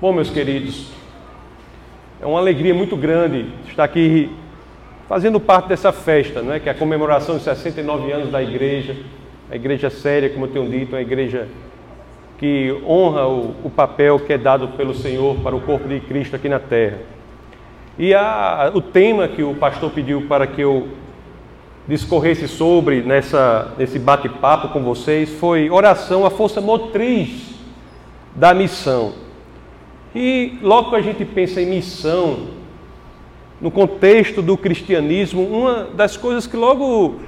Bom, meus queridos, é uma alegria muito grande estar aqui fazendo parte dessa festa, não é? que é a comemoração de 69 anos da igreja, a igreja séria, como eu tenho dito, uma igreja que honra o, o, papel que é dado pelo Senhor para o corpo de Cristo aqui na terra. E a, o tema que o pastor pediu para que eu discorresse sobre nessa, nesse bate-papo com vocês foi oração, a força motriz da missão. E logo que a gente pensa em missão, no contexto do cristianismo, uma das coisas que logo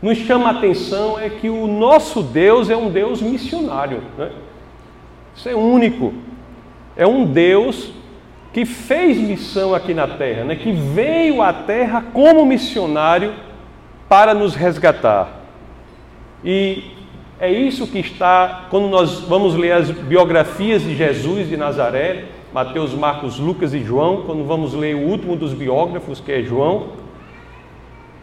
nos chama a atenção é que o nosso Deus é um Deus missionário. Né? Isso é único. É um Deus que fez missão aqui na terra, né? que veio à terra como missionário para nos resgatar. E é isso que está, quando nós vamos ler as biografias de Jesus de Nazaré, Mateus, Marcos, Lucas e João, quando vamos ler o último dos biógrafos, que é João,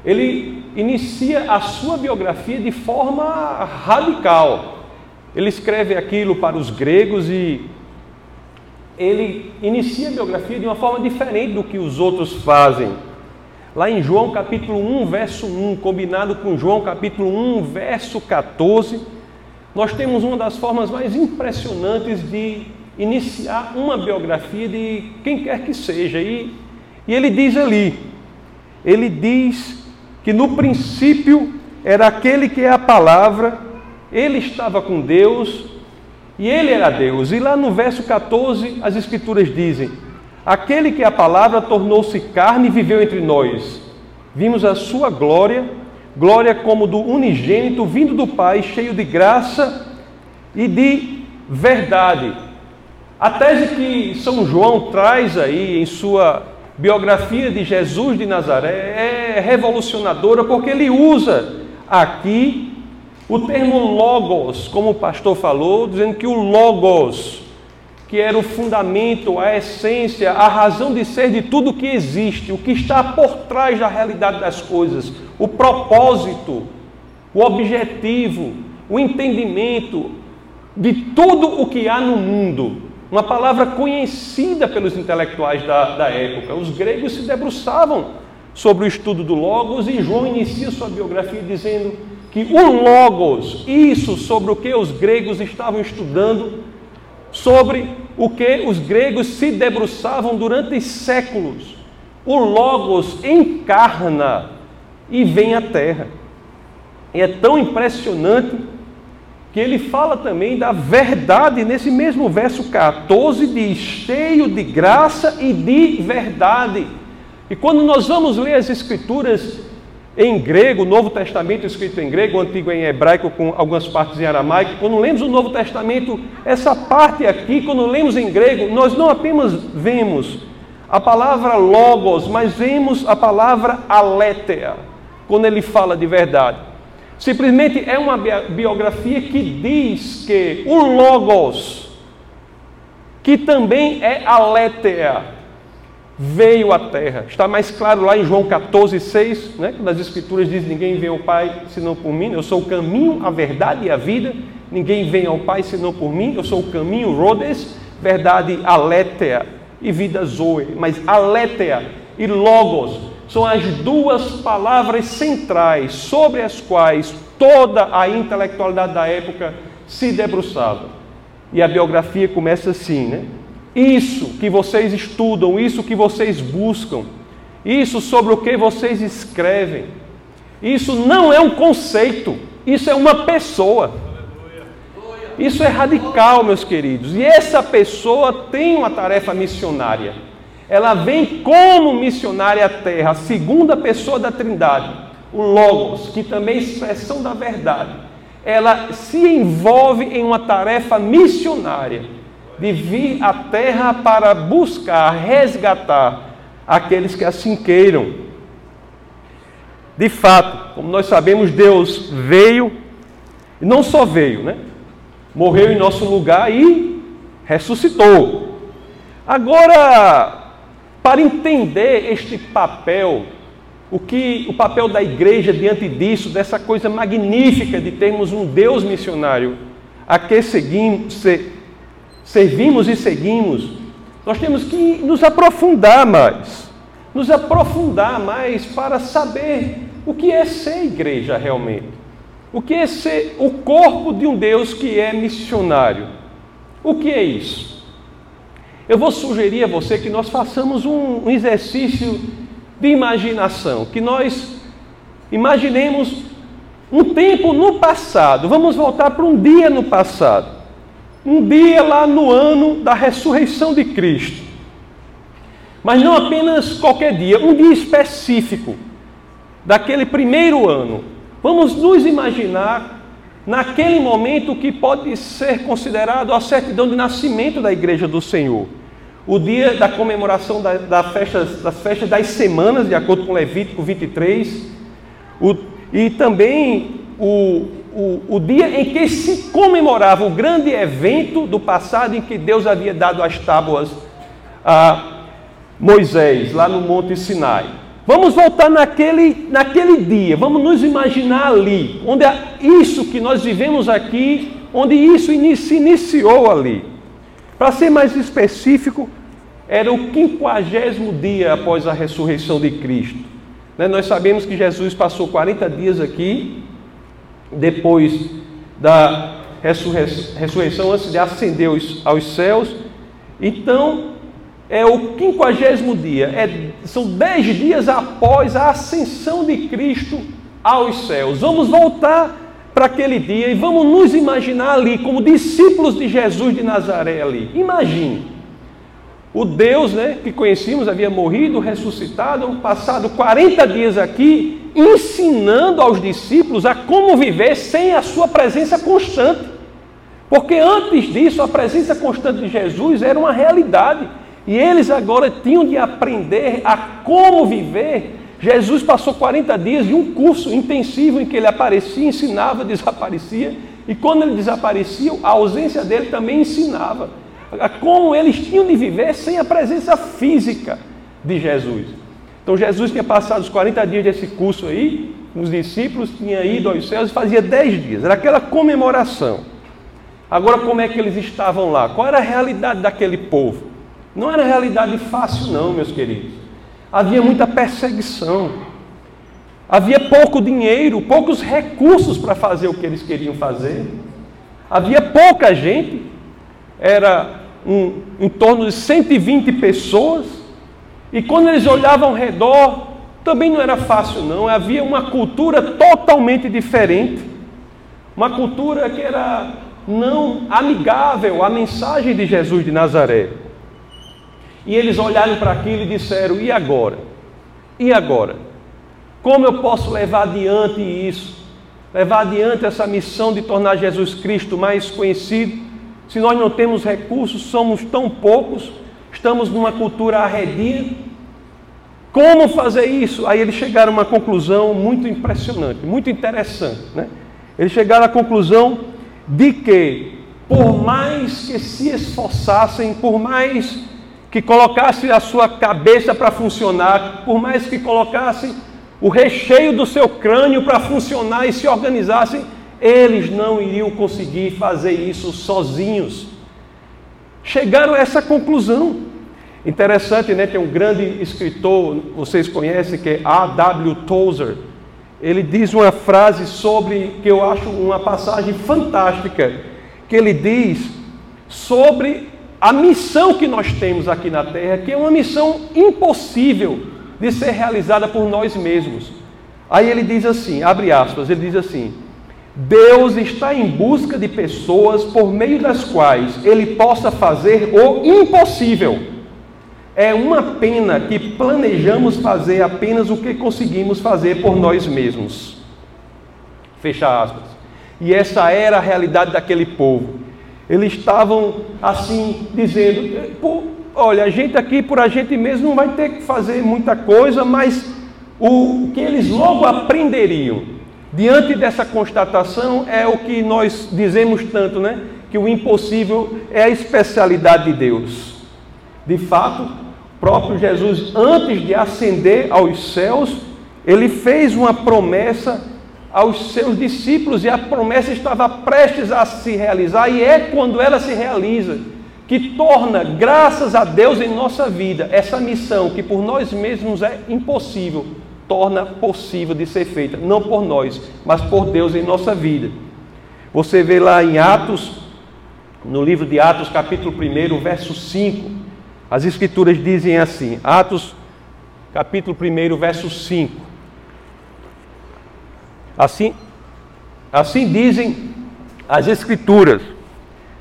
ele inicia a sua biografia de forma radical. Ele escreve aquilo para os gregos e ele inicia a biografia de uma forma diferente do que os outros fazem. Lá em João capítulo 1, verso 1, combinado com João capítulo 1, verso 14, nós temos uma das formas mais impressionantes de iniciar uma biografia de quem quer que seja. E, e ele diz ali, ele diz que no princípio era aquele que é a palavra, ele estava com Deus e ele era Deus. E lá no verso 14 as escrituras dizem: Aquele que a palavra tornou-se carne e viveu entre nós. Vimos a sua glória, glória como do unigênito vindo do Pai, cheio de graça e de verdade. A tese que São João traz aí em sua biografia de Jesus de Nazaré é revolucionadora porque ele usa aqui o termo logos, como o pastor falou, dizendo que o logos que era o fundamento, a essência, a razão de ser de tudo que existe, o que está por trás da realidade das coisas, o propósito, o objetivo, o entendimento de tudo o que há no mundo. Uma palavra conhecida pelos intelectuais da, da época. Os gregos se debruçavam sobre o estudo do Logos e João inicia sua biografia dizendo que o Logos, isso sobre o que os gregos estavam estudando, sobre o que os gregos se debruçavam durante séculos. O Logos encarna e vem à Terra. E é tão impressionante que ele fala também da verdade nesse mesmo verso 14, diz: cheio de graça e de verdade. E quando nós vamos ler as Escrituras em grego, o Novo Testamento escrito em grego, o Antigo em hebraico, com algumas partes em aramaico. Quando lemos o Novo Testamento, essa parte aqui, quando lemos em grego, nós não apenas vemos a palavra logos, mas vemos a palavra aletheia, quando ele fala de verdade. Simplesmente é uma biografia que diz que o logos, que também é aletheia, veio à terra. Está mais claro lá em João 14, 6, né? quando as Escrituras dizem: Ninguém vem ao Pai senão por mim. Eu sou o caminho, a verdade e a vida. Ninguém vem ao Pai senão por mim. Eu sou o caminho, Rhodes, verdade, aletheia e vida zoe. Mas aletheia e logos são as duas palavras centrais sobre as quais toda a intelectualidade da época se debruçava. E a biografia começa assim, né? Isso que vocês estudam, isso que vocês buscam, isso sobre o que vocês escrevem, isso não é um conceito, isso é uma pessoa. Isso é radical, meus queridos. E essa pessoa tem uma tarefa missionária. Ela vem como missionária à terra, a segunda pessoa da Trindade, o Logos, que também é expressão da verdade. Ela se envolve em uma tarefa missionária de vir à terra para buscar, resgatar aqueles que assim queiram. De fato, como nós sabemos, Deus veio, e não só veio, né? Morreu em nosso lugar e ressuscitou. Agora, para entender este papel, o que o papel da igreja diante disso, dessa coisa magnífica de termos um Deus missionário, a que seguimos, servimos e seguimos, Nós temos que nos aprofundar mais, nos aprofundar mais para saber o que é ser igreja realmente. O que é ser o corpo de um Deus que é missionário? O que é isso? Eu vou sugerir a você que nós façamos um, exercício de imaginação, que nós imaginemos um tempo no passado. Vamos voltar para um dia no passado. Um dia lá no ano da ressurreição de Cristo. Mas não apenas qualquer dia, um dia específico daquele primeiro ano. Vamos nos imaginar naquele momento que pode ser considerado a certidão de nascimento da igreja do Senhor. O dia da comemoração da, da festa, das festas das semanas, de acordo com Levítico 23, o, e também o, o, o dia em que se comemorava o grande evento do passado em que Deus havia dado as tábuas a Moisés, lá no Monte Sinai. Vamos voltar naquele, naquele dia, vamos nos imaginar ali, onde é isso que nós vivemos aqui, onde isso se iniciou ali. Para ser mais específico, era o quinquagésimo dia após a ressurreição de Cristo. Né, nós sabemos que Jesus passou 40 dias aqui, depois da ressurreição, antes de ascender aos céus. Então, é o quinquagésimo dia, é, são dez dias após a ascensão de Cristo aos céus. Vamos voltar para aquele dia e vamos nos imaginar ali como discípulos de Jesus de Nazaré ali. Imagine. O Deus né, que conhecíamos havia morrido, ressuscitado, passado 40 dias aqui, ensinando aos discípulos a como viver sem a sua presença constante. Porque antes disso, a presença constante de Jesus era uma realidade. E eles agora tinham de aprender a como viver. Jesus passou 40 dias de um curso intensivo em que ele aparecia, ensinava, desaparecia. E quando ele desaparecia, a ausência dele também ensinava. Como eles tinham de viver sem a presença física de Jesus. Então Jesus tinha passado os 40 dias desse curso aí, os discípulos tinham ido aos céus e fazia 10 dias. Era aquela comemoração. Agora, como é que eles estavam lá? Qual era a realidade daquele povo? Não era realidade fácil, não, meus queridos. Havia muita perseguição. Havia pouco dinheiro, poucos recursos para fazer o que eles queriam fazer. Havia pouca gente, era um, em torno de 120 pessoas. E quando eles olhavam ao redor, também não era fácil, não. Havia uma cultura totalmente diferente. Uma cultura que era não amigável à mensagem de Jesus de Nazaré. E eles olharam para aquilo e disseram: e agora? E agora? Como eu posso levar adiante isso? Levar adiante essa missão de tornar Jesus Cristo mais conhecido? Se nós não temos recursos, somos tão poucos, estamos numa cultura arredia. Como fazer isso? Aí eles chegaram a uma conclusão muito impressionante, muito interessante. Né? Eles chegaram à conclusão de que, por mais que se esforçassem, por mais que colocasse a sua cabeça para funcionar, por mais que colocasse o recheio do seu crânio para funcionar e se organizassem, eles não iriam conseguir fazer isso sozinhos. Chegaram a essa conclusão. Interessante, né? Tem um grande escritor, vocês conhecem, que é A.W. Tozer. Ele diz uma frase sobre, que eu acho uma passagem fantástica, que ele diz sobre a missão que nós temos aqui na Terra, que é uma missão impossível de ser realizada por nós mesmos. Aí ele diz assim, abre aspas, ele diz assim: Deus está em busca de pessoas por meio das quais ele possa fazer o impossível. É uma pena que planejamos fazer apenas o que conseguimos fazer por nós mesmos. Fecha aspas. E essa era a realidade daquele povo. Eles estavam assim dizendo: olha, a gente aqui por a gente mesmo não vai ter que fazer muita coisa, mas o que eles logo aprenderiam diante dessa constatação é o que nós dizemos tanto, né? Que o impossível é a especialidade de Deus. De fato, próprio Jesus, antes de ascender aos céus, ele fez uma promessa aos seus discípulos e a promessa estava prestes a se realizar, e é quando ela se realiza que torna, graças a Deus em nossa vida, essa missão que por nós mesmos é impossível, torna possível de ser feita, não por nós, mas por Deus em nossa vida. Você vê lá em Atos, no livro de Atos, capítulo 1, verso 5, as Escrituras dizem assim: Atos, capítulo 1, verso 5. Assim, assim dizem as Escrituras.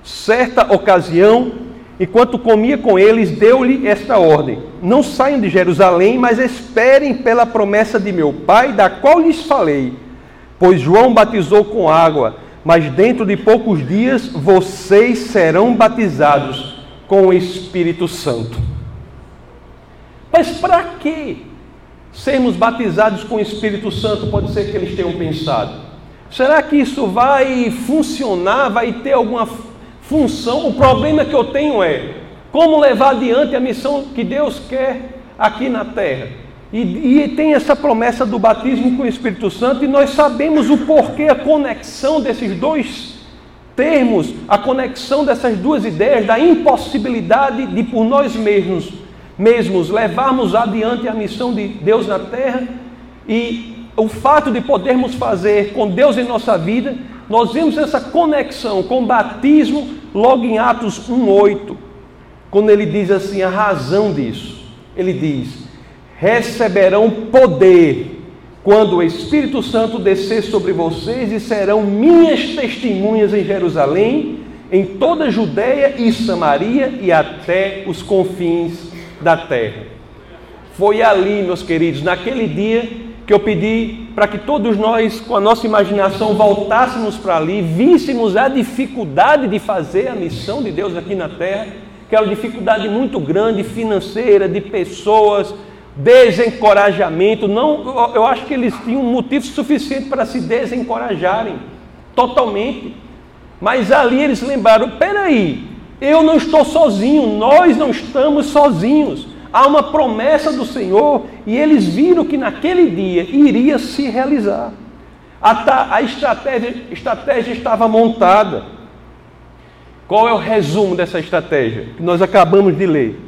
Certa ocasião, enquanto comia com eles, deu-lhe esta ordem: Não saiam de Jerusalém, mas esperem pela promessa de meu Pai, da qual lhes falei. Pois João batizou com água, mas dentro de poucos dias vocês serão batizados com o Espírito Santo. Mas para que sermos batizados com o Espírito Santo? Pode ser que eles tenham pensado. Será que isso vai funcionar? Vai ter alguma função. O problema que eu tenho é como levar adiante a missão que Deus quer aqui na terra. E, e, tem essa promessa do batismo com o Espírito Santo, e nós sabemos o porquê, a conexão desses dois termos, a conexão dessas duas ideias, da impossibilidade de por nós mesmos, mesmos levarmos adiante a missão de Deus na terra, e o fato de podermos fazer com Deus em nossa vida, nós vemos essa conexão com o batismo logo em Atos 1,8, quando ele diz assim: a razão disso. Ele diz: receberão poder quando o Espírito Santo descer sobre vocês e serão minhas testemunhas em Jerusalém, em toda a Judéia e Samaria e até os confins da terra. Foi ali, meus queridos, naquele dia que eu pedi para que todos nós, com a nossa imaginação, voltássemos para ali, víssemos a dificuldade de fazer a missão de Deus aqui na terra, que é uma dificuldade muito grande financeira, de pessoas, desencorajamento. Não, eu acho que eles tinham motivo suficiente para se desencorajarem totalmente. Mas ali eles lembraram: peraí, eu não estou sozinho, nós não estamos sozinhos há uma promessa do Senhor e eles viram que naquele dia iria se realizar. A, a estratégia, estratégia estava montada. Qual é o resumo dessa estratégia que nós acabamos de ler?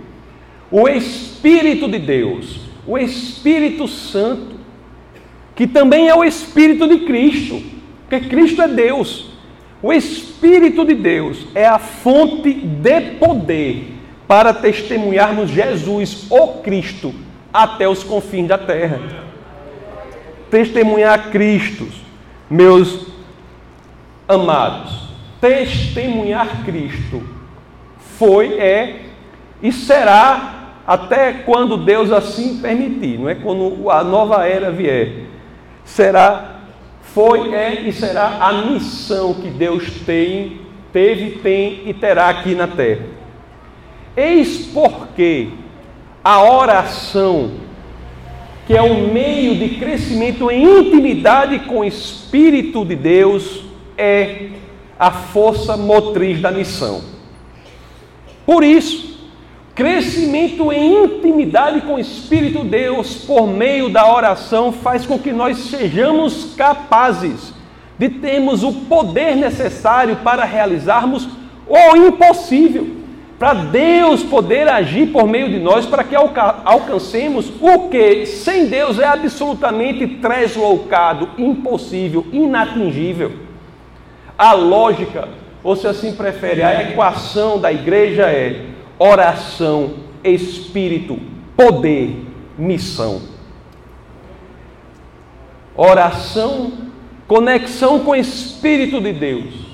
O Espírito de Deus, o Espírito Santo, que também é o Espírito de Cristo, porque Cristo é Deus. O Espírito de Deus é a fonte de poder para testemunharmos Jesus, o Cristo, até os confins da terra. Testemunhar Cristo, meus amados, testemunhar Cristo foi, é e será até quando Deus assim permitir, não é quando a nova era vier. Será, foi, é e será a missão que Deus tem, teve, tem e terá aqui na terra. Eis porque a oração, que é um meio de crescimento em intimidade com o Espírito de Deus, é a força motriz da missão. Por isso, crescimento em intimidade com o Espírito de Deus por meio da oração faz com que nós sejamos capazes de termos o poder necessário para realizarmos o impossível para Deus poder agir por meio de nós, para que alcancemos o que sem Deus é absolutamente tresloucado, impossível, inatingível. A lógica, ou se assim prefere, a equação da igreja é oração, espírito, poder, missão. Oração, conexão com o Espírito de Deus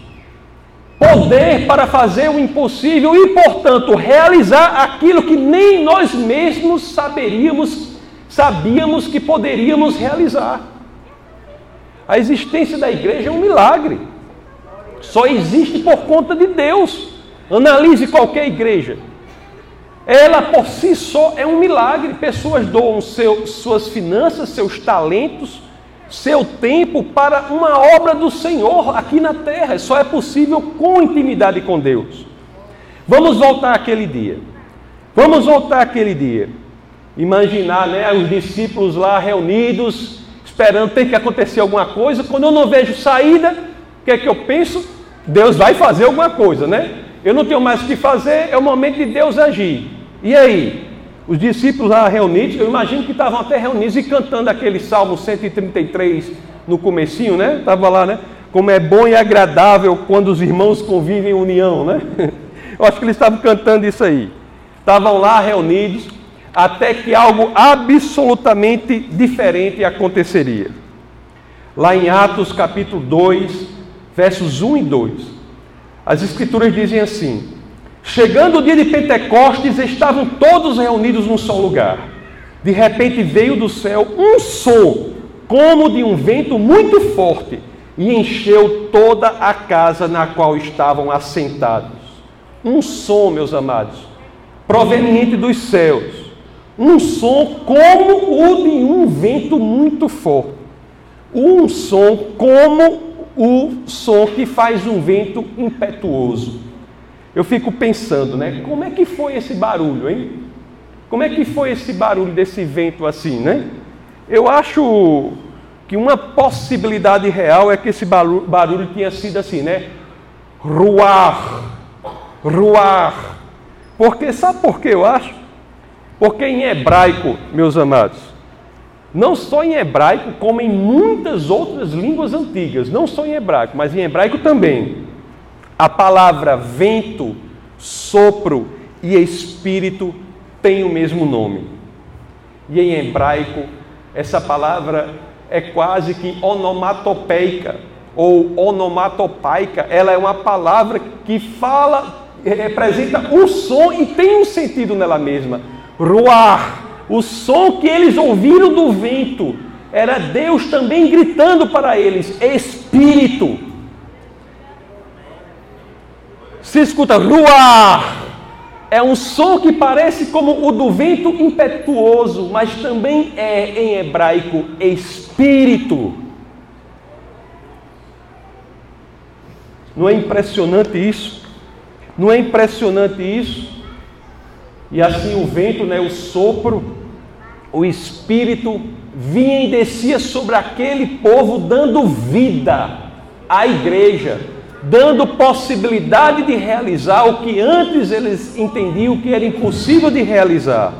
poder para fazer o impossível e, portanto, realizar aquilo que nem nós mesmos saberíamos, sabíamos que poderíamos realizar. A existência da igreja é um milagre. Só existe por conta de Deus. Analise qualquer igreja. Ela por si só é um milagre. Pessoas doam seu, suas finanças, seus talentos, seu tempo para uma obra do Senhor aqui na terra. Só é possível com intimidade com Deus. Vamos voltar àquele dia. Vamos voltar àquele dia. Imaginar né, os discípulos lá reunidos, esperando ter que acontecer alguma coisa. Quando eu não vejo saída, o que é que eu penso? Deus vai fazer alguma coisa, né? Eu não tenho mais o que fazer, é o momento de Deus agir. E aí? Os discípulos lá reunidos, eu imagino que estavam até reunidos e cantando aquele Salmo 133 no comecinho, né? Estava lá, né? Como é bom e agradável quando os irmãos convivem em união, né? Eu acho que eles estavam cantando isso aí. Estavam lá reunidos até que algo absolutamente diferente aconteceria. Lá em Atos capítulo 2, versos 1 e 2, as escrituras dizem assim: Chegando o dia de Pentecostes, estavam todos reunidos num só lugar. De repente veio do céu um som, como de um vento muito forte, e encheu toda a casa na qual estavam assentados. Um som, meus amados, proveniente dos céus. Um som como o de um vento muito forte. Um som como o som que faz um vento impetuoso. Eu fico pensando, né? Como é que foi esse barulho, hein? Como é que foi esse barulho desse vento assim, né? Eu acho que uma possibilidade real é que esse barulho, tinha sido assim, né? Ruar, ruar. Porque sabe por que eu acho? Porque em hebraico, meus amados, não só em hebraico, como em muitas outras línguas antigas, não só em hebraico, mas em hebraico também, a palavra vento, sopro e espírito têm o mesmo nome. E em hebraico, essa palavra é quase que onomatopeica ou onomatopaica. Ela é uma palavra que fala, representa o som e tem um sentido nela mesma. Ruar, o som que eles ouviram do vento, era Deus também gritando para eles: Espírito. Se escuta ruar, é um som que parece como o do vento impetuoso, mas também é em hebraico espírito. Não é impressionante isso? Não é impressionante isso? E assim o vento, né, o sopro, o espírito vinha e descia sobre aquele povo, dando vida à igreja dando possibilidade de realizar o que antes eles entendiam que era impossível de realizar.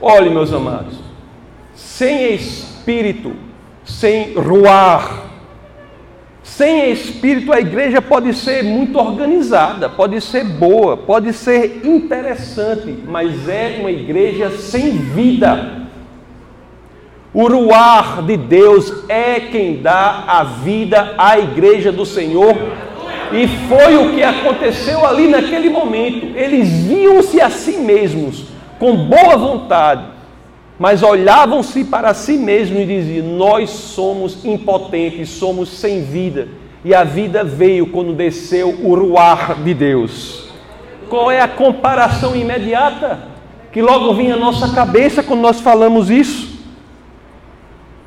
Olhe, meus amados, sem espírito, sem ruar, sem espírito, a igreja pode ser muito organizada, pode ser boa, pode ser interessante, mas é uma igreja sem vida. O ruar de Deus é quem dá a vida à igreja do Senhor. E foi o que aconteceu ali naquele momento. Eles viam-se a si mesmos com boa vontade, mas olhavam-se para si mesmos e diziam: Nós somos impotentes, somos sem vida. E a vida veio quando desceu o ruar de Deus. Qual é a comparação imediata que logo vinha à nossa cabeça quando nós falamos isso?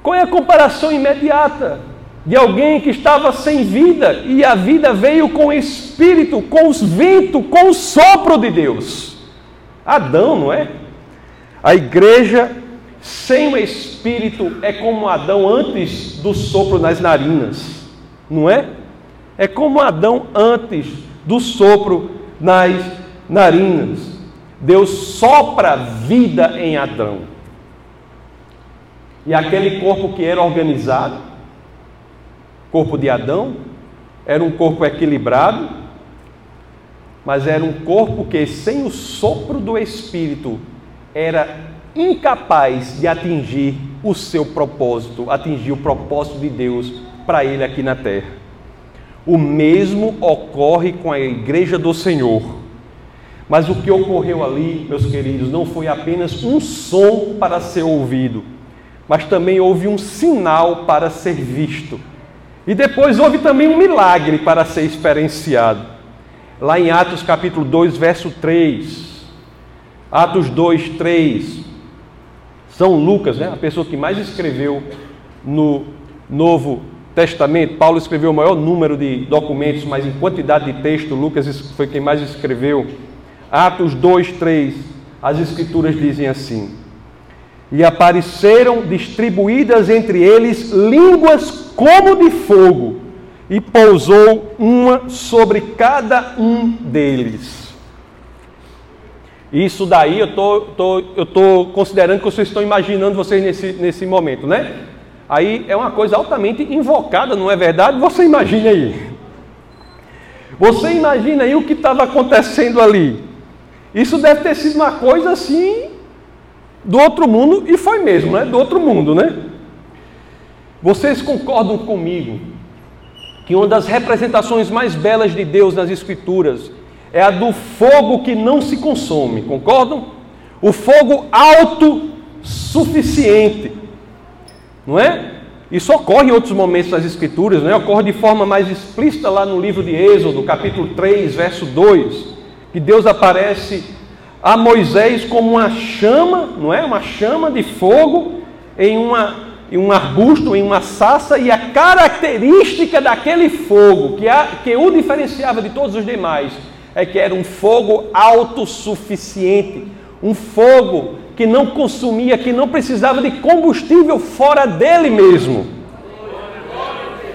Qual é a comparação imediata de alguém que estava sem vida e a vida veio com o espírito, com os ventos, com o sopro de Deus? Adão, não é? A igreja sem o espírito é como Adão antes do sopro nas narinas, não é? É como Adão antes do sopro nas narinas. Deus sopra vida em Adão. E aquele corpo que era organizado, corpo de Adão, era um corpo equilibrado, mas era um corpo que, sem o sopro do Espírito, era incapaz de atingir o seu propósito, atingir o propósito de Deus para ele aqui na terra. O mesmo ocorre com a igreja do Senhor. Mas o que ocorreu ali, meus queridos, não foi apenas um som para ser ouvido, mas também houve um sinal para ser visto. E depois houve também um milagre para ser experienciado. Lá em Atos capítulo 2, verso 3. Atos 2, 3. São Lucas, né, a pessoa que mais escreveu no Novo Testamento. Paulo escreveu o maior número de documentos, mas em quantidade de texto, Lucas foi quem mais escreveu. Atos 2, 3. As Escrituras dizem assim: e apareceram distribuídas entre eles línguas como de fogo, e pousou uma sobre cada um deles. Isso daí eu tô, tô, eu tô considerando que vocês estão imaginando vocês nesse, nesse momento, né? Aí é uma coisa altamente invocada, não é verdade? Você imagina aí. Você imagina aí o que estava acontecendo ali. Isso deve ter sido uma coisa assim do outro mundo, e foi mesmo, né? Do outro mundo, né? Vocês concordam comigo que uma das representações mais belas de Deus nas Escrituras é a do fogo que não se consome, concordam? O fogo autossuficiente, não é? Isso ocorre em outros momentos das Escrituras, não é? Ocorre de forma mais explícita lá no livro de Êxodo, capítulo 3, verso 2, que Deus aparece a Moisés como uma chama, não é? Uma chama de fogo em uma em um arbusto, em uma sassa, e a característica daquele fogo que, a, que o diferenciava de todos os demais é que era um fogo autossuficiente, um fogo que não consumia, que não precisava de combustível fora dele mesmo.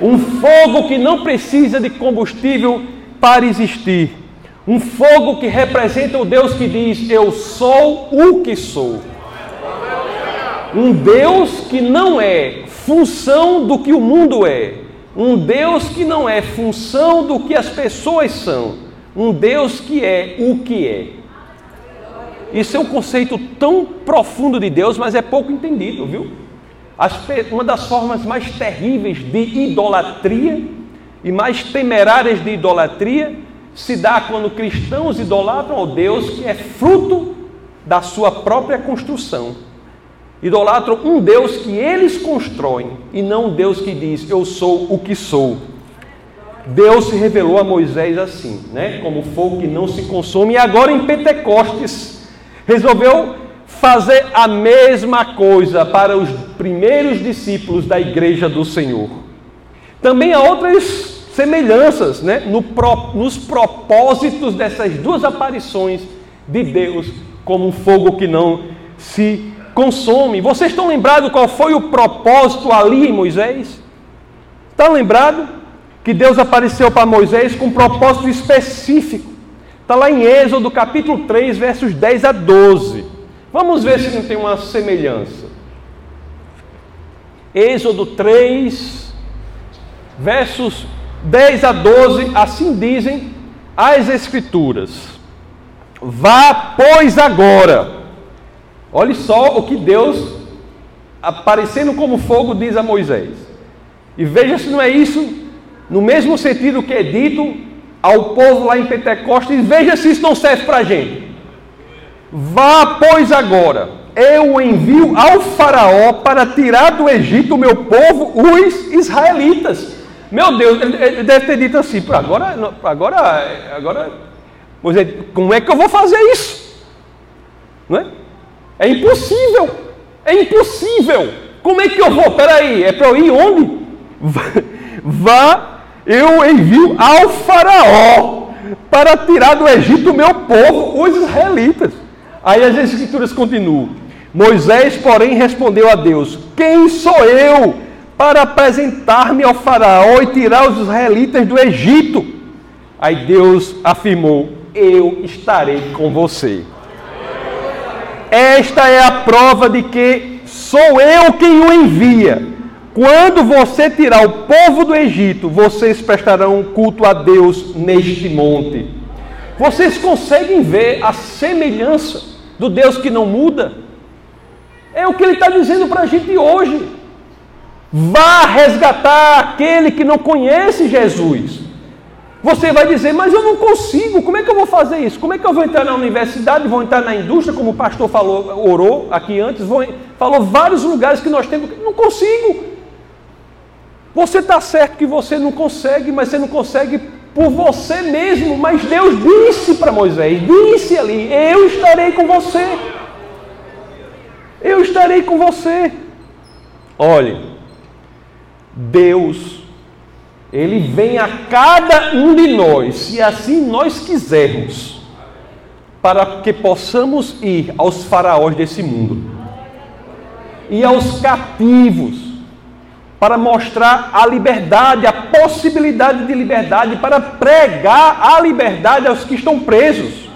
Um fogo que não precisa de combustível para existir. Um fogo que representa o Deus que diz: Eu sou o que sou. Um Deus que não é função do que o mundo é. Um Deus que não é função do que as pessoas são. Um Deus que é o que é. Isso é um conceito tão profundo de Deus, mas é pouco entendido, viu? uma das formas mais terríveis de idolatria e mais temerárias de idolatria se dá quando cristãos idolatram ao Deus que é fruto da sua própria construção Idolatram um Deus que eles constroem e não um Deus que diz: Eu sou o que sou. Deus se revelou a Moisés assim, né? Como fogo que não se consome, e agora em Pentecostes resolveu fazer a mesma coisa para os primeiros discípulos da igreja do Senhor. Também há outras semelhanças né? No pro, nos propósitos dessas duas aparições de Deus como um fogo que não se consome. Vocês estão lembrados qual foi o propósito ali em Moisés? Está lembrado? Que Deus apareceu para Moisés com um propósito específico. Está lá em Êxodo capítulo 3, versos 10 a 12. Vamos ver se não tem uma semelhança. Êxodo 3, versos 10 a 12, assim dizem as Escrituras: Vá, pois, agora Olhe só o que Deus, aparecendo como fogo, diz a Moisés. E veja se não é isso, no mesmo sentido que é dito ao povo lá em Pentecostes, veja se isso não serve para a gente. Vá, pois, agora, eu envio ao Faraó para tirar do Egito o meu povo, os israelitas. Meu Deus, ele deve ter dito assim: agora, agora, agora, Moisés, como é que eu vou fazer isso? Não é? É impossível. É impossível. Como é que eu vou? Peraí, é para eu ir onde? Vá, eu envio ao faraó para tirar do Egito o meu povo, os israelitas. Aí as escrituras continuam. Moisés, porém, respondeu a Deus: Quem sou eu para apresentar-me ao faraó e tirar os israelitas do Egito? Aí Deus afirmou: Eu estarei com você. Esta é a prova de que sou eu quem o envia. Quando você tirar o povo do Egito, vocês prestarão culto a Deus neste monte. Vocês conseguem ver a semelhança do Deus que não muda? É o que ele está dizendo para a gente hoje. Vá resgatar aquele que não conhece Jesus. Você vai dizer, mas eu não consigo, como é que eu vou fazer isso? Como é que eu vou entrar na universidade, vou entrar na indústria, como o pastor falou, orou aqui antes, vou, falou vários lugares que nós temos, não consigo. Você está certo que você não consegue, mas você não consegue por você mesmo, mas Deus disse para Moisés, disse ali, eu estarei com você. Eu estarei com você. Olhe, Deus ele vem a cada um de nós, se assim nós quisermos, para que possamos ir aos faraós desse mundo e aos cativos para mostrar a liberdade, a possibilidade de liberdade, para pregar a liberdade aos que estão presos.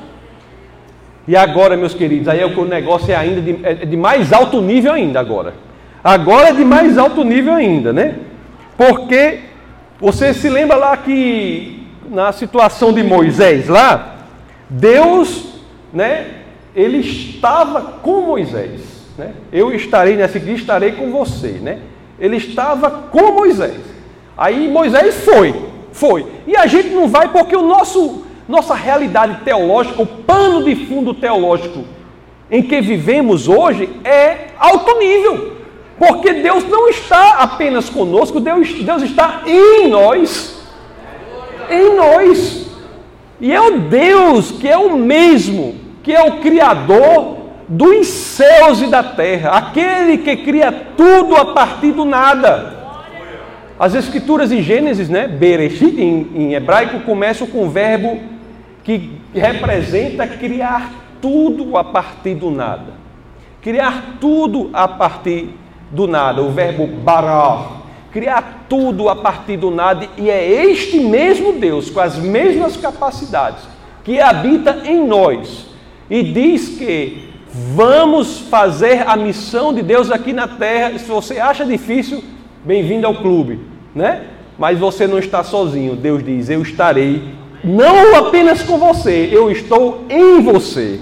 E agora, meus queridos, aí é o que o negócio é ainda de, é de mais alto nível ainda agora. Agora é de mais alto nível ainda, né? Porque você se lembra lá que na situação de Moisés lá, Deus, né, ele estava com Moisés, né? Eu estarei nessa igreja, estarei com você, né? Ele estava com Moisés. Aí Moisés foi, foi. E a gente não vai porque o nosso nossa realidade teológica, o pano de fundo teológico em que vivemos hoje é alto nível. Porque Deus não está apenas conosco, Deus, Deus está em nós. Em nós. E é o Deus que é o mesmo, que é o Criador dos céus e da terra, aquele que cria tudo a partir do nada. As escrituras em Gênesis, né, Bereshit em, em hebraico, começam com o verbo que representa criar tudo a partir do nada. Criar tudo a partir do nada, o verbo barar. Criar tudo a partir do nada, e é este mesmo Deus, com as mesmas capacidades, que habita em nós e diz que vamos fazer a missão de Deus aqui na terra. Se você acha difícil, bem-vindo ao clube, né? Mas você não está sozinho. Deus diz: Eu estarei não apenas com você, eu estou em você.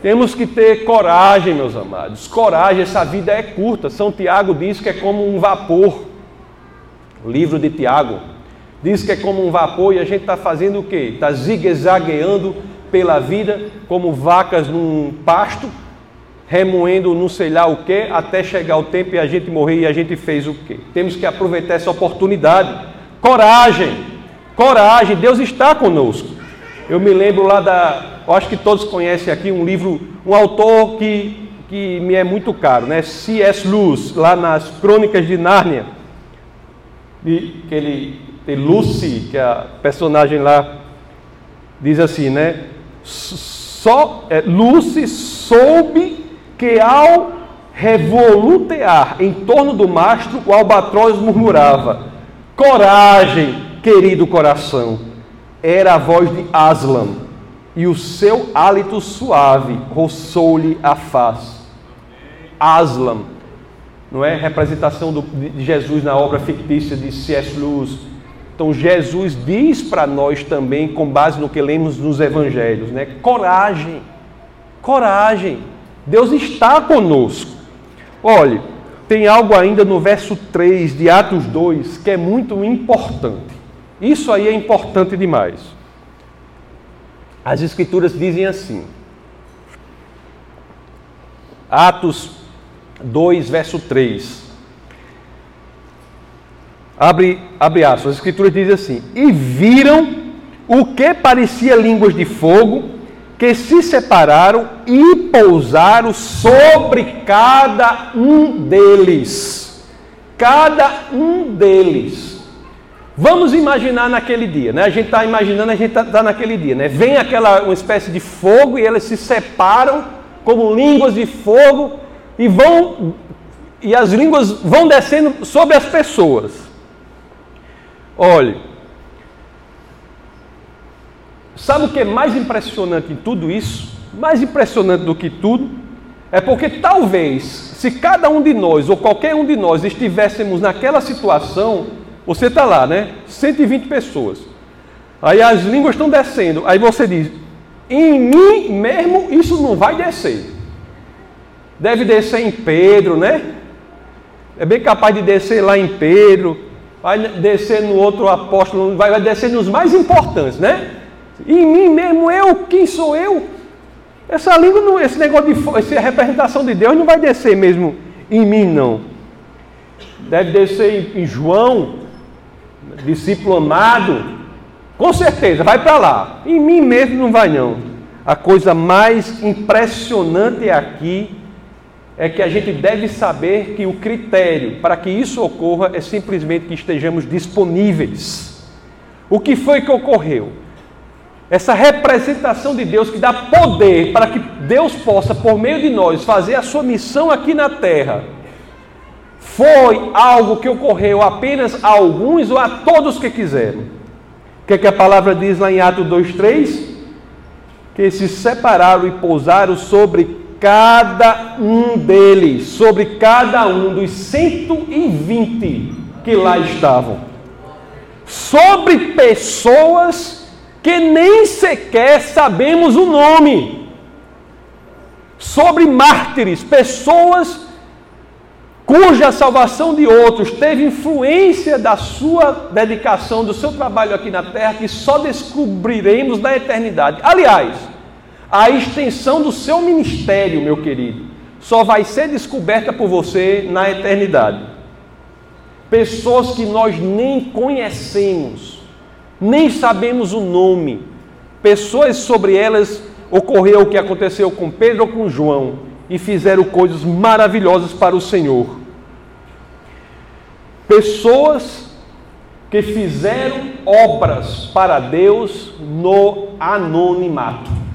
Temos que ter coragem, meus amados. Coragem, essa vida é curta. São Tiago diz que é como um vapor. O livro de Tiago diz que é como um vapor e a gente está fazendo o quê? Está zigue-zagueando pela vida como vacas num pasto, remoendo não sei lá o que, até chegar o tempo e a gente morrer e a gente fez o quê? Temos que aproveitar essa oportunidade. Coragem. Coragem, Deus está conosco. Eu me lembro lá da, acho que todos conhecem aqui um livro, um autor que, que me é muito caro, né? C.S. Lewis, lá nas Crônicas de Nárnia. E que ele Lucy, que é a personagem lá, diz assim, né? Só é, soube que ao revolutear em torno do mastro, o albatroz murmurava: Coragem, querido coração, era a voz de Aslan, e o seu hálito suave roçou-lhe a face. Aslan, não é? Representação do, de Jesus na obra fictícia de C.S. Lewis. Então Jesus diz para nós também, com base no que lemos nos evangelhos, né? Coragem, coragem. Deus está conosco. Olhe, tem algo ainda no verso 3 de Atos 2 que é muito importante. Isso aí é importante demais. As Escrituras dizem assim, Atos 2, verso 3. Abre, abre aspas, as Escrituras dizem assim: E viram o que parecia línguas de fogo, que se separaram e pousaram sobre cada um deles. Cada um deles. Vamos imaginar naquele dia, né? A gente está imaginando, a gente está tá naquele dia, né? Vem aquela uma espécie de fogo e eles se separam como línguas de fogo e vão e as línguas vão descendo sobre as pessoas. Olhe, sabe o que é mais impressionante em tudo isso? Mais impressionante do que tudo é porque talvez se cada um de nós ou qualquer um de nós estivéssemos naquela situação você está lá, né? 120 pessoas. Aí as línguas estão descendo. Aí você diz: em mim mesmo isso não vai descer. Deve descer em Pedro, né? É bem capaz de descer lá em Pedro. Vai descer no outro apóstolo, vai, vai descer nos mais importantes, né? Em mim mesmo, eu, quem sou eu? Essa língua, não, esse negócio de essa representação de Deus não vai descer mesmo em mim, não. Deve descer em, João, discípulo amado, com certeza, vai para lá. Em mim mesmo não vai não. A coisa mais impressionante aqui é que a gente deve saber que o critério para que isso ocorra é simplesmente que estejamos disponíveis. O que foi que ocorreu? Essa representação de Deus que dá poder para que Deus possa, por meio de nós, fazer a sua missão aqui na terra Foi algo que ocorreu apenas a alguns ou a todos que quiseram? O que, é que a palavra diz lá em Atos 2,3? Que se separaram e pousaram sobre cada um deles, sobre cada um dos 120 que lá estavam. Sobre pessoas que nem sequer sabemos o nome. Sobre mártires, pessoas cuja salvação de outros teve influência da sua dedicação, do seu trabalho aqui na terra, que só descobriremos na eternidade. Aliás, a extensão do seu ministério, meu querido, só vai ser descoberta por você na eternidade. Pessoas que nós nem conhecemos, nem sabemos o nome, pessoas sobre elas ocorreu o que aconteceu com Pedro ou com João e fizeram coisas maravilhosas para o Senhor. Pessoas que fizeram obras para Deus no anonimato.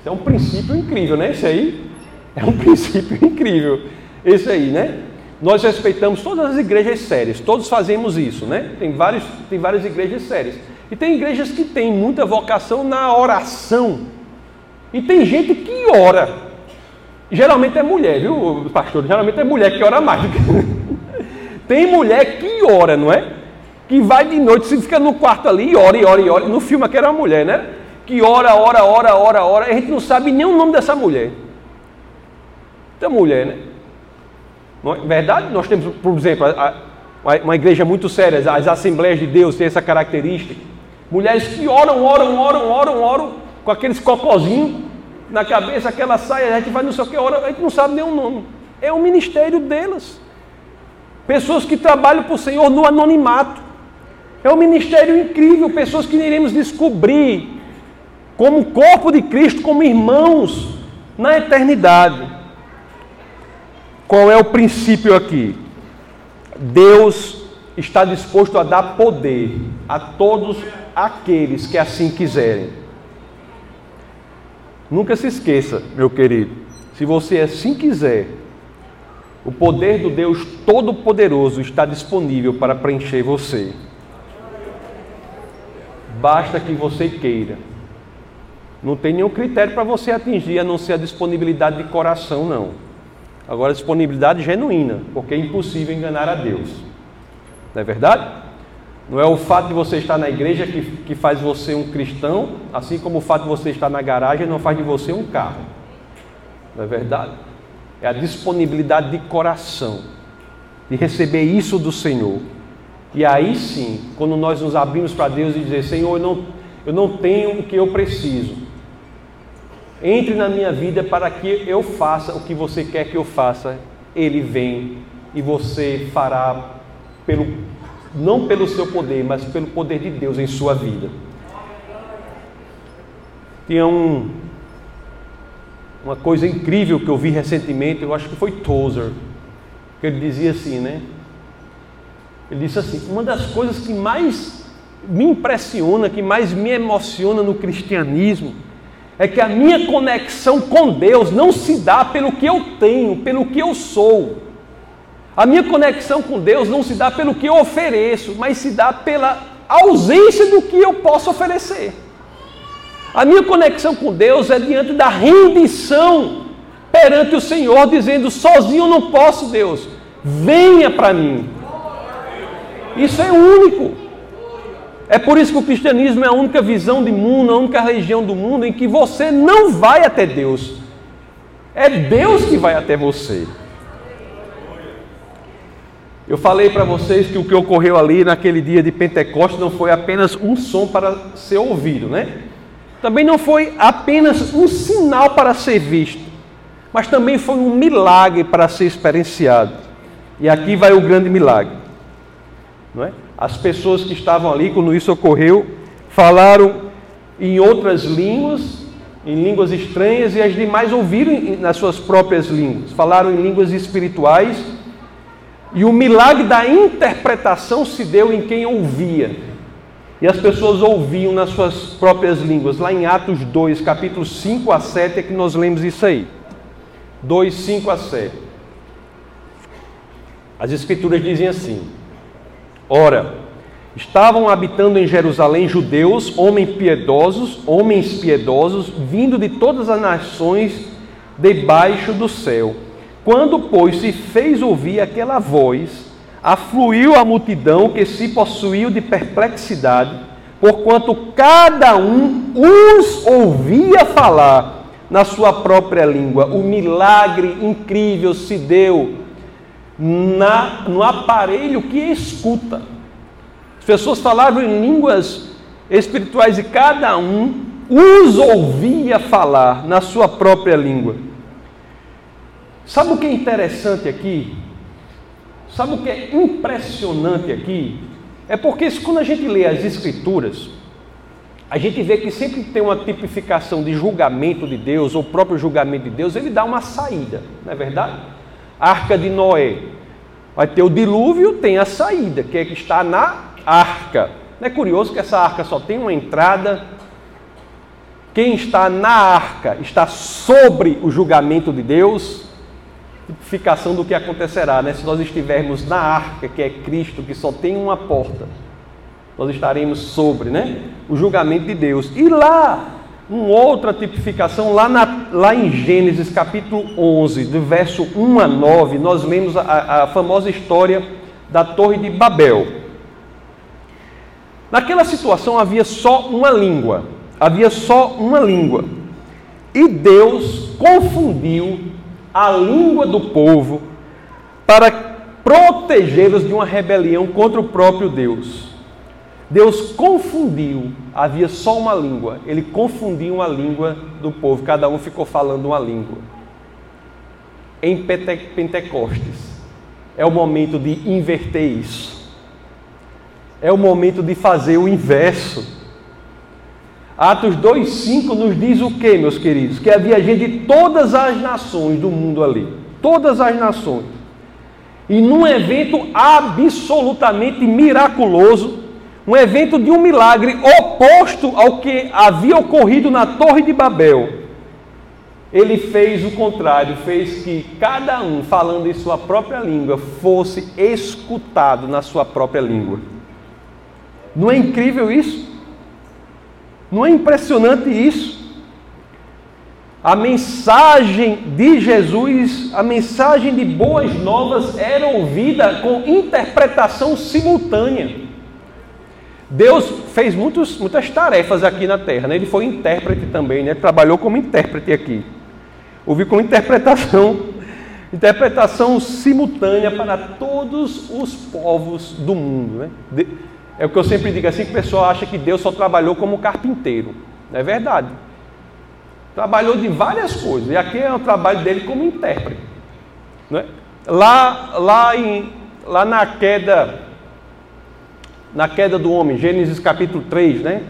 Isso é um princípio incrível, né? Isso aí é um princípio incrível. Esse aí, né? Nós respeitamos todas as igrejas sérias, todos fazemos isso, né? Tem, vários, tem várias igrejas sérias. E tem igrejas que têm muita vocação na oração. E tem gente que ora. Geralmente é mulher, viu, pastor? Geralmente é mulher que ora mais. tem mulher que ora, não é? Que vai de noite, se fica no quarto ali e ora, e ora, e ora. No filme aqui era uma mulher, né? Que ora, ora, ora, ora, ora, a gente não sabe nem o nome dessa mulher. Então, mulher, né? Não é verdade? Nós temos, por exemplo, a, a, uma igreja muito séria, as Assembleias de Deus têm essa característica. Mulheres que oram, oram, oram, oram, oram, com aqueles cocozinhos na cabeça, aquela saia, a gente vai não sei o que, ora, a gente não sabe nem o nome. É o ministério delas. Pessoas que trabalham para o Senhor no anonimato. É um ministério incrível, pessoas que iremos descobrir como corpo de Cristo, como irmãos na eternidade. Qual é o princípio aqui? Deus está disposto a dar poder a todos aqueles que assim quiserem. Nunca se esqueça, meu querido, se você assim quiser, o poder do Deus Todo-Poderoso está disponível para preencher você. Basta que você queira. Não tem nenhum critério para você atingir, a não ser a disponibilidade de coração, não. Agora, disponibilidade genuína, porque é impossível enganar a Deus. Não é verdade? Não é o fato de você estar na igreja que, que faz você um cristão, assim como o fato de você estar na garagem não faz de você um carro. Não é verdade? É a disponibilidade de coração, de receber isso do Senhor. E aí sim, quando nós nos abrimos para Deus e dizer, Senhor, eu não, eu não tenho o que eu preciso, entre na minha vida para que eu faça o que você quer que eu faça. Ele vem e você fará pelo não pelo seu poder, mas pelo poder de Deus em sua vida. Tinha um, uma coisa incrível que eu vi recentemente, eu acho que foi Tozer, que ele dizia assim, né? Ele disse assim: uma das coisas que mais me impressiona, que mais me emociona no cristianismo, é que a minha conexão com Deus não se dá pelo que eu tenho, pelo que eu sou. A minha conexão com Deus não se dá pelo que eu ofereço, mas se dá pela ausência do que eu posso oferecer. A minha conexão com Deus é diante da rendição perante o Senhor, dizendo: sozinho eu não posso, Deus, venha para mim. Isso é único. É por isso que o cristianismo é a única visão de mundo, a única religião do mundo em que você não vai até Deus. É Deus que vai até você. Eu falei para vocês que o que ocorreu ali naquele dia de Pentecostes não foi apenas um som para ser ouvido, né? Também não foi apenas um sinal para ser visto, mas também foi um milagre para ser experienciado. E aqui vai o grande milagre, não é? As pessoas que estavam ali quando isso ocorreu falaram em outras línguas, em línguas estranhas, e as demais ouviram nas suas próprias línguas. Falaram em línguas espirituais. E o milagre da interpretação se deu em quem ouvia. E as pessoas ouviam nas suas próprias línguas. Lá em Atos 2, capítulos 5 a 7, é que nós lemos isso aí. 2, 5 a 7. As Escrituras dizem assim: Ora, estavam habitando em Jerusalém judeus, homens piedosos, homens piedosos, vindo de todas as nações debaixo do céu. Quando, pois, se fez ouvir aquela voz, afluiu a multidão que se possuiu de perplexidade, porquanto cada um os ouvia falar na sua própria língua. O milagre incrível se deu na, no aparelho que escuta. As pessoas falavam em línguas espirituais e cada um os ouvia falar na sua própria língua. Sabe o que é interessante aqui? Sabe o que é impressionante aqui? É porque quando a gente lê as Escrituras, a gente vê que sempre tem uma tipificação de julgamento de Deus, ou próprio julgamento de Deus, ele dá uma saída, não é verdade? Arca de Noé. Vai ter o dilúvio, tem a saída, que é que está na arca. Não é curioso que essa arca só tem uma entrada? Quem está na arca está sobre o julgamento de Deus, tipificação do que acontecerá, né? Se nós estivermos na arca, que é Cristo, que só tem uma porta, nós estaremos sobre, né? O julgamento de Deus. E lá, uma outra tipificação, lá, na, lá em Gênesis capítulo 11, do verso 1 a 9, nós lemos a, a famosa história da Torre de Babel. Naquela situação havia só uma língua, havia só uma língua. E Deus confundiu a língua do povo para protegê-los de uma rebelião contra o próprio Deus. Deus confundiu, havia só uma língua, ele confundiu a língua do povo, cada um ficou falando uma língua. Em Pentecostes, é o momento de inverter isso, é o momento de fazer o inverso Atos 2,5 nos diz o que, meus queridos? Que havia gente de todas as nações do mundo ali. Todas as nações. E num evento absolutamente miraculoso, um evento de um milagre oposto ao que havia ocorrido na Torre de Babel, ele fez o contrário, fez que cada um, falando em sua própria língua, fosse escutado na sua própria língua. Não é incrível isso? Não é impressionante isso? A mensagem de Jesus, a mensagem de boas novas era ouvida com interpretação simultânea. Deus fez muitos, muitas tarefas aqui na terra, né? ele foi intérprete também, né? trabalhou como intérprete aqui. Ouvi com interpretação, interpretação simultânea para todos os povos do mundo. Né? É o que eu sempre digo assim, que o pessoal acha que Deus só trabalhou como carpinteiro. Não é verdade. Trabalhou de várias coisas. E aqui é o trabalho dele como intérprete. Né? Lá, lá, em, lá na queda, na queda do homem, Gênesis capítulo 3, né?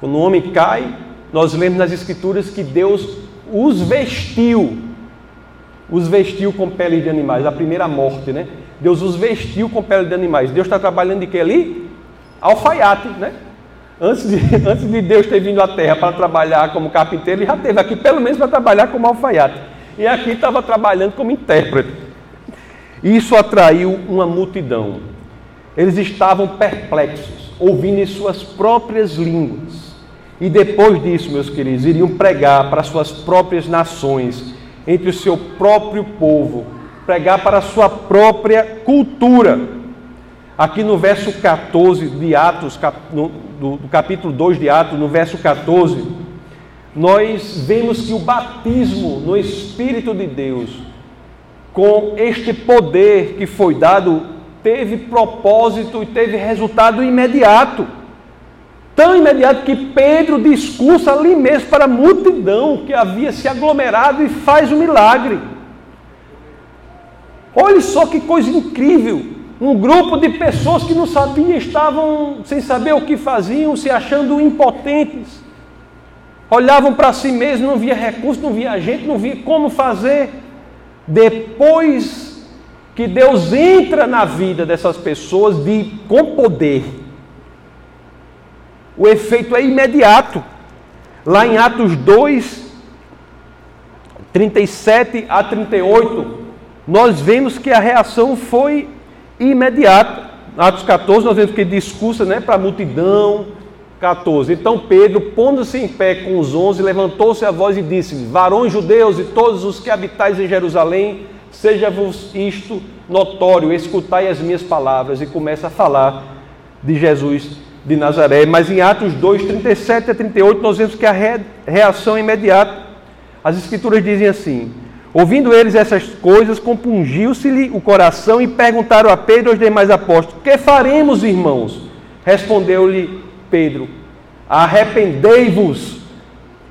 Quando o homem cai, nós lemos nas escrituras que Deus os vestiu, os vestiu com pele de animais, a primeira morte, né? Deus os vestiu com pele de animais. Deus está trabalhando de que ali? Alfaiate, né? Antes de, antes de Deus ter vindo à terra para trabalhar como carpinteiro, ele já teve aqui pelo menos para trabalhar como alfaiate. E aqui estava trabalhando como intérprete. Isso atraiu uma multidão. Eles estavam perplexos, ouvindo em suas próprias línguas. E depois disso, meus queridos, iriam pregar para suas próprias nações, entre o seu próprio povo, pregar para a sua própria cultura. Aqui no verso 14 de Atos, do capítulo 2 de Atos, no verso 14, nós vemos que o batismo no Espírito de Deus, com este poder que foi dado, teve propósito e teve resultado imediato. Tão imediato que Pedro discursa ali mesmo para a multidão que havia se aglomerado e faz o milagre. Olhe só que coisa incrível! Um grupo de pessoas que não sabiam, estavam sem saber o que faziam, se achando impotentes. Olhavam para si mesmos, não via recurso, não via gente, não via como fazer. Depois que Deus entra na vida dessas pessoas de, com poder, o efeito é imediato. Lá em Atos 2, 37 a 38, nós vemos que a reação foi imediata. Atos 14, nós vemos que ele discursa né, para a multidão. 14. Então Pedro, pondo-se em pé com os onze, levantou-se a voz e disse: Varões judeus e todos os que habitais em Jerusalém, seja-vos isto notório, escutai as minhas palavras. E começa a falar de Jesus de Nazaré. Mas em Atos 2, 37 a 38, nós vemos que a reação é imediata. As Escrituras dizem assim: Ouvindo eles essas coisas, compungiu-se-lhe o coração e perguntaram a Pedro e aos demais apóstolos: Que faremos, irmãos? Respondeu-lhe Pedro: Arrependei-vos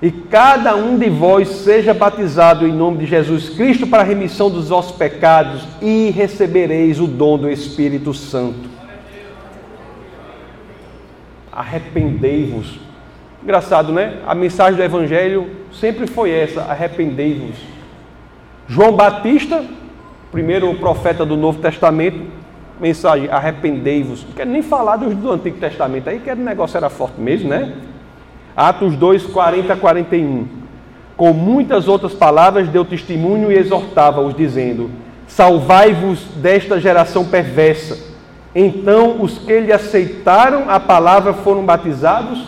e cada um de vós seja batizado em nome de Jesus Cristo para a remissão dos vossos pecados e recebereis o dom do Espírito Santo. Arrependei-vos. Engraçado, né? A mensagem do Evangelho sempre foi essa: arrependei-vos. João Batista, primeiro profeta do Novo Testamento, mensagem: arrependei-vos. Não quero nem falar dos do Antigo Testamento, aí que o negócio era forte mesmo, né? Atos 2, 40 a 41. Com muitas outras palavras, deu testemunho e exortava-os, dizendo: Salvai-vos desta geração perversa. Então os que lhe aceitaram a palavra foram batizados,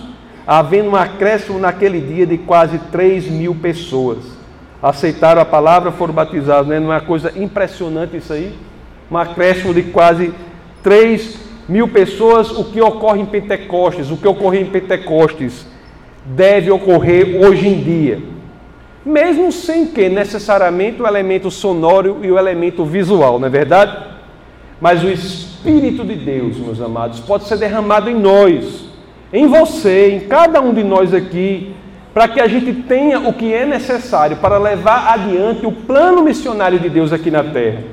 havendo um acréscimo naquele dia de quase 3 mil pessoas aceitaram a palavra, foram batizados. Né? Não é uma coisa impressionante isso aí? Um acréscimo de quase 3 mil pessoas. O que ocorre em Pentecostes, o que ocorreu em Pentecostes, deve ocorrer hoje em dia. Mesmo sem que necessariamente o elemento sonoro e o elemento visual, não é verdade? Mas o Espírito de Deus, meus amados, pode ser derramado em nós, em você, em cada um de nós aqui, para que a gente tenha o que é necessário para levar adiante o plano missionário de Deus aqui na terra.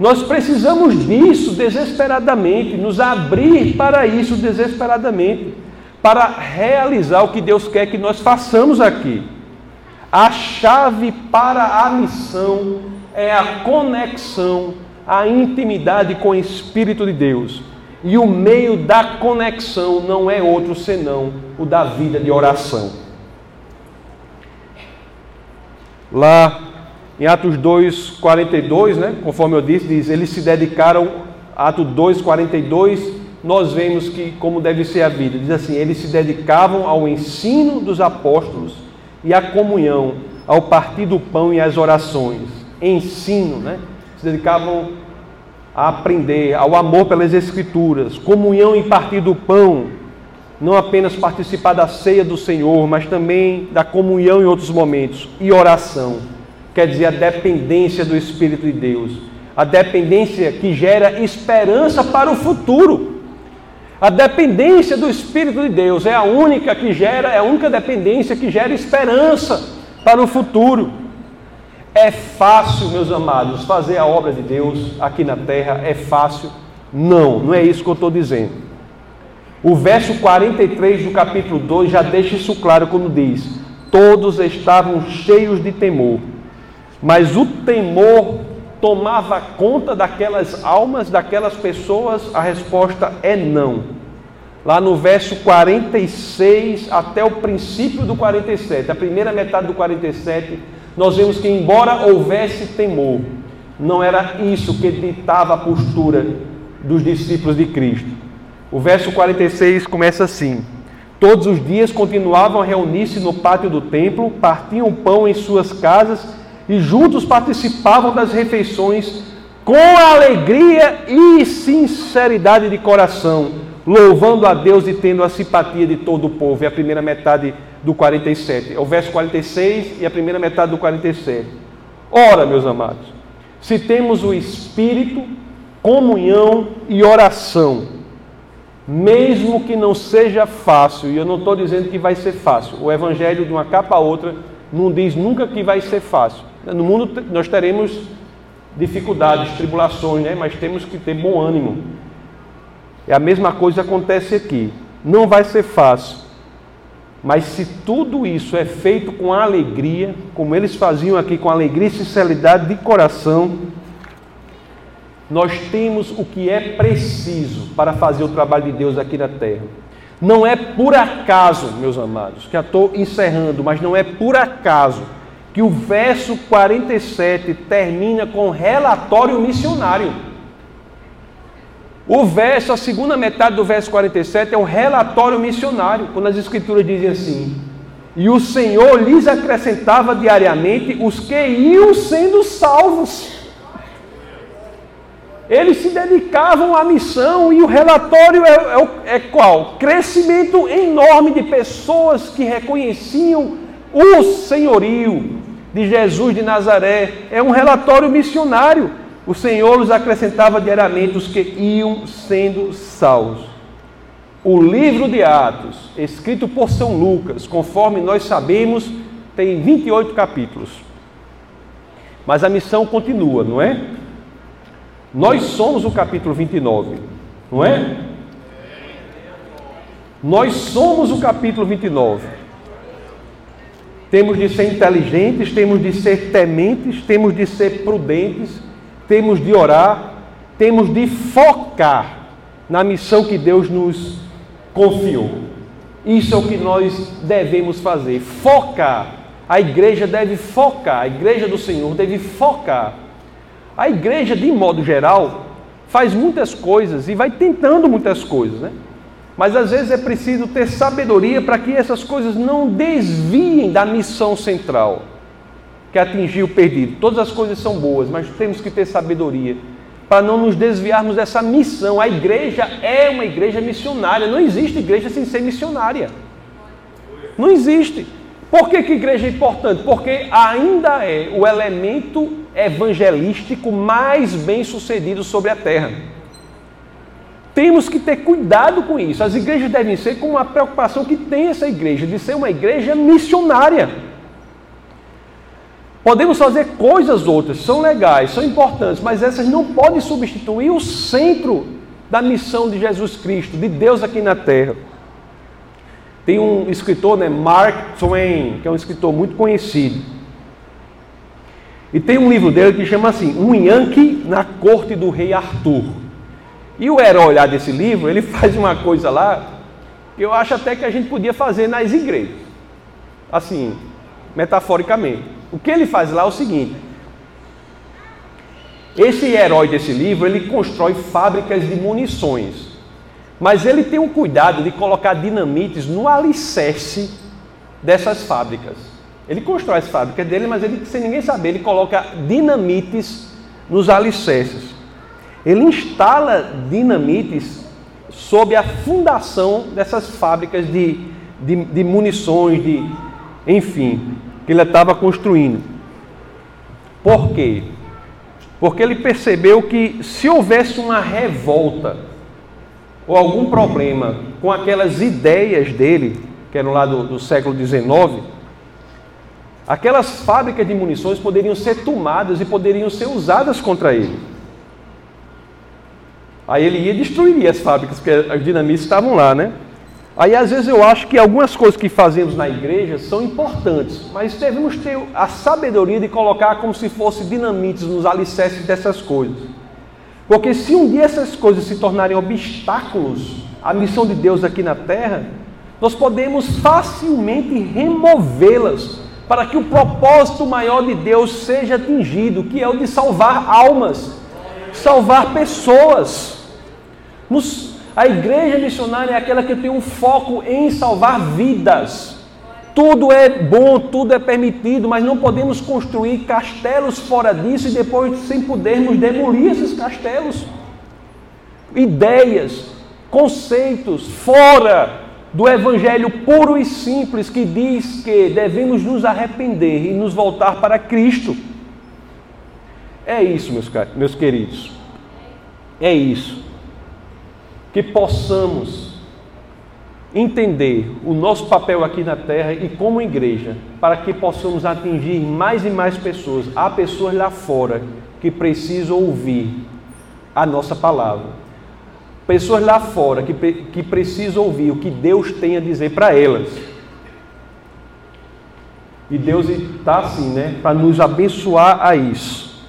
Nós precisamos disso desesperadamente, nos abrir para isso desesperadamente, para realizar o que Deus quer que nós façamos aqui. A chave para a missão é a conexão, a intimidade com o Espírito de Deus. E o meio da conexão não é outro senão o da vida de oração. Lá em Atos 2, 42, né, conforme eu disse, diz, eles se dedicaram, Atos 2, 42, nós vemos que como deve ser a vida. Diz assim, eles se dedicavam ao ensino dos apóstolos e à comunhão, ao partir do pão e às orações. Ensino, né? Se dedicavam a aprender, ao amor pelas escrituras, comunhão em partir do pão, não apenas participar da ceia do Senhor, mas também da comunhão em outros momentos e oração. Quer dizer, a dependência do Espírito de Deus, a dependência que gera esperança para o futuro. A dependência do Espírito de Deus é a única que gera, é a única dependência que gera esperança para o futuro. É fácil, meus amados, fazer a obra de Deus aqui na terra? É fácil? Não, não é isso que eu estou dizendo. O verso 43 do capítulo 2 já deixa isso claro quando diz: Todos estavam cheios de temor, mas o temor tomava conta daquelas almas, daquelas pessoas? A resposta é não. Lá no verso 46 até o princípio do 47, a primeira metade do 47, nós vemos que, embora houvesse temor, não era isso que ditava a postura dos discípulos de Cristo. O verso 46 começa assim: Todos os dias continuavam a reunir-se no pátio do templo, partiam pão em suas casas e juntos participavam das refeições com alegria e sinceridade de coração, louvando a Deus e tendo a simpatia de todo o povo. É a primeira metade do 47. É o verso 46 e a primeira metade do 47. Ora, meus amados, se temos o Espírito, comunhão e oração, mesmo que não seja fácil, e eu não estou dizendo que vai ser fácil, o Evangelho de uma capa a outra não diz nunca que vai ser fácil. No mundo nós teremos dificuldades, tribulações, né? mas temos que ter bom ânimo. E a mesma coisa acontece aqui. Não vai ser fácil, mas se tudo isso é feito com alegria, como eles faziam aqui, com alegria e sinceridade de coração, nós temos o que é preciso para fazer o trabalho de Deus aqui na terra. Não é por acaso, meus amados, que eu estou encerrando, mas não é por acaso que o verso 47 termina com relatório missionário. O verso, a segunda metade do verso 47 é um relatório missionário, quando as escrituras dizem assim: E o Senhor lhes acrescentava diariamente os que iam sendo salvos. Eles se dedicavam à missão e o relatório é, é, é qual? Crescimento enorme de pessoas que reconheciam o senhorio de Jesus de Nazaré. É um relatório missionário. O Senhor os acrescentava diariamente os que iam sendo salvos. O livro de Atos, escrito por São Lucas, conforme nós sabemos, tem 28 capítulos. Mas a missão continua, não é? Nós somos o capítulo 29, não é? Nós somos o capítulo 29. Temos de ser inteligentes, temos de ser tementes, temos de ser prudentes, temos de orar, temos de focar na missão que Deus nos confiou. Isso é o que nós devemos fazer, focar. A igreja deve focar, a igreja do Senhor deve focar a igreja, de modo geral, faz muitas coisas e vai tentando muitas coisas, né? Mas às vezes é preciso ter sabedoria para que essas coisas não desviem da missão central, que é atingir o perdido. Todas as coisas são boas, mas temos que ter sabedoria para não nos desviarmos dessa missão. A igreja é uma igreja missionária. Não existe igreja sem ser missionária. Não existe. Por que, que igreja é importante? Porque ainda é o elemento evangelístico mais bem sucedido sobre a terra. Temos que ter cuidado com isso. As igrejas devem ser com uma preocupação que tem essa igreja, de ser uma igreja missionária. Podemos fazer coisas outras, são legais, são importantes, mas essas não podem substituir o centro da missão de Jesus Cristo, de Deus aqui na terra. Tem um escritor, né, Mark Twain, que é um escritor muito conhecido. E tem um livro dele que chama assim, Um Yankee na Corte do Rei Arthur. E o herói olhar desse livro, ele faz uma coisa lá que eu acho até que a gente podia fazer nas igrejas. Assim, metaforicamente. O que ele faz lá é o seguinte: esse herói desse livro, ele constrói fábricas de munições. Mas ele tem um cuidado de colocar dinamites no alicerce dessas fábricas. Ele constrói as fábricas dele, mas ele, sem ninguém saber, ele coloca dinamites nos alicerces. Ele instala dinamites sob a fundação dessas fábricas de, de, de munições, de, enfim, que ele estava construindo. Por quê? Porque ele percebeu que se houvesse uma revolta ou algum problema com aquelas ideias dele, que eram lá do, do século XIX, aquelas fábricas de munições poderiam ser tomadas e poderiam ser usadas contra ele. Aí ele ia destruir as fábricas, porque as dinamites estavam lá, né? Aí às vezes eu acho que algumas coisas que fazemos na igreja são importantes, mas devemos ter a sabedoria de colocar como se fosse dinamites nos alicerces dessas coisas. Porque se um dia essas coisas se tornarem obstáculos à missão de Deus aqui na terra, nós podemos facilmente removê-las para que o propósito maior de Deus seja atingido, que é o de salvar almas, salvar pessoas. Nos, a igreja missionária é aquela que tem um foco em salvar vidas. Tudo é bom, tudo é permitido, mas não podemos construir castelos fora disso e depois sem podermos demolir esses castelos. Ideias, conceitos fora do evangelho puro e simples que diz que devemos nos arrepender e nos voltar para Cristo. É isso, meus, meus queridos. É isso. Que possamos entender o nosso papel aqui na terra e como igreja, para que possamos atingir mais e mais pessoas. Há pessoas lá fora que precisam ouvir a nossa palavra. Pessoas lá fora que, que precisam ouvir o que Deus tem a dizer para elas. E Deus está assim, né? Para nos abençoar a isso.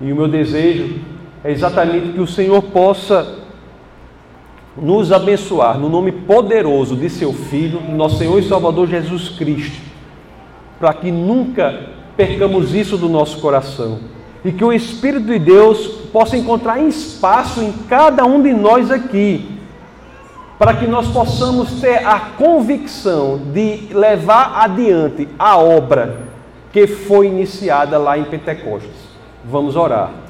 E o meu desejo é exatamente que o Senhor possa nos abençoar no nome poderoso de seu Filho, nosso Senhor e Salvador Jesus Cristo. para que nunca percamos isso do nosso coração. E que o Espírito de Deus possa encontrar espaço em cada um de nós aqui, para que nós possamos ter a convicção de levar adiante a obra que foi iniciada lá em Pentecostes. Vamos orar.